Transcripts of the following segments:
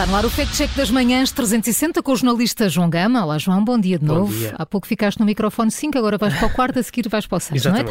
Está no ar o Fact Check das Manhãs 360 com o jornalista João Gama. Olá, João, bom dia de Bom novo. dia. Há pouco ficaste no microfone 5, agora vais para o quarto, a seguir vais para o 6, não é?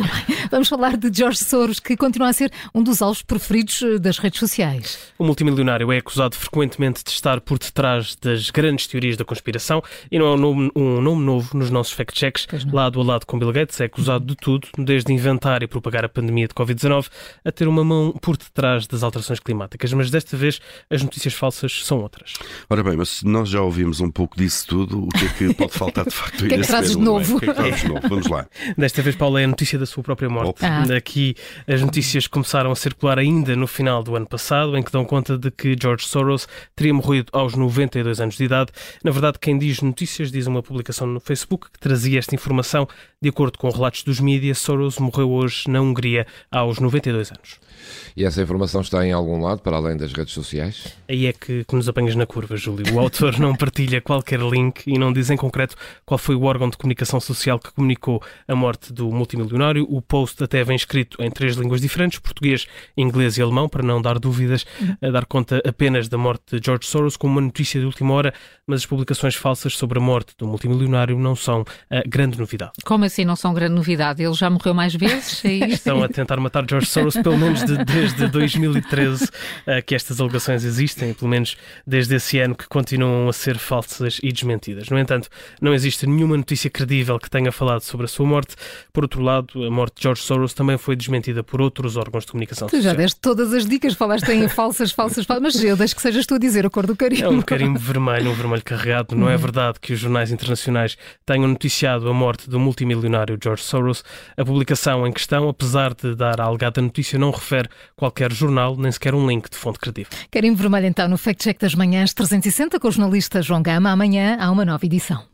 Vamos falar de George Soros, que continua a ser um dos alvos preferidos eh, das redes sociais. O multimilionário é acusado frequentemente de estar por detrás das grandes teorias da conspiração e não é um nome, um nome novo nos nossos fact-checks. Pois não. Lado a lado com Bill Gates, é acusado de tudo, desde inventar e propagar a pandemia de Covid-19 a ter uma mão por detrás das alterações climáticas. Mas desta vez as notícias falsas são outras. Ora bem, mas se nós já ouvimos um pouco disso tudo, o que é que pode faltar de facto? que é que trazes de novo? O que é que trazes de novo? Vamos lá. Desta vez, Paulo, é a notícia da sua própria morte. Ah. Aqui as notícias começaram a circular ainda no final do ano passado, em que dão conta de que George Soros teria morrido aos 92 anos de idade. Na verdade, quem diz notícias diz uma publicação no Facebook que trazia esta informação. De acordo com relatos dos mídias, Soros morreu hoje na Hungria aos 92 anos. E essa informação está em algum lado, para além das redes sociais? Aí é que, que nos apanhas na curva, Júlio. O autor não partilha qualquer link e não diz em concreto qual foi o órgão de comunicação social que comunicou a morte do multimilionário. O post até vem escrito em três línguas diferentes, português, inglês e alemão, para não dar dúvidas, a dar conta apenas da morte de George Soros como uma notícia de última hora, mas as publicações falsas sobre a morte do multimilionário não são a grande novidade. Como assim não são grande novidade? Ele já morreu mais vezes? É isto? Estão a tentar matar George Soros pelo menos de- desde 2013 eh, que estas alegações existem, pelo menos desde esse ano que continuam a ser falsas e desmentidas. No entanto, não existe nenhuma notícia credível que tenha falado sobre a sua morte. Por outro lado, a morte de George Soros também foi desmentida por outros órgãos de comunicação Tu já social. deste todas as dicas, falaste em falsas, falsas, falsas, mas eu deixo que sejas tu a dizer a cor do carimbo. É um carimbo vermelho, um vermelho carregado. Não é verdade que os jornais internacionais tenham noticiado a morte do multimilionário George Soros. A publicação em questão, apesar de dar a alegada notícia, não refere qualquer jornal, nem sequer um link de fonte credível. Carimbo vermelho então no Fact Check das Manhãs 360 com o jornalista João Gama. Amanhã há uma nova edição.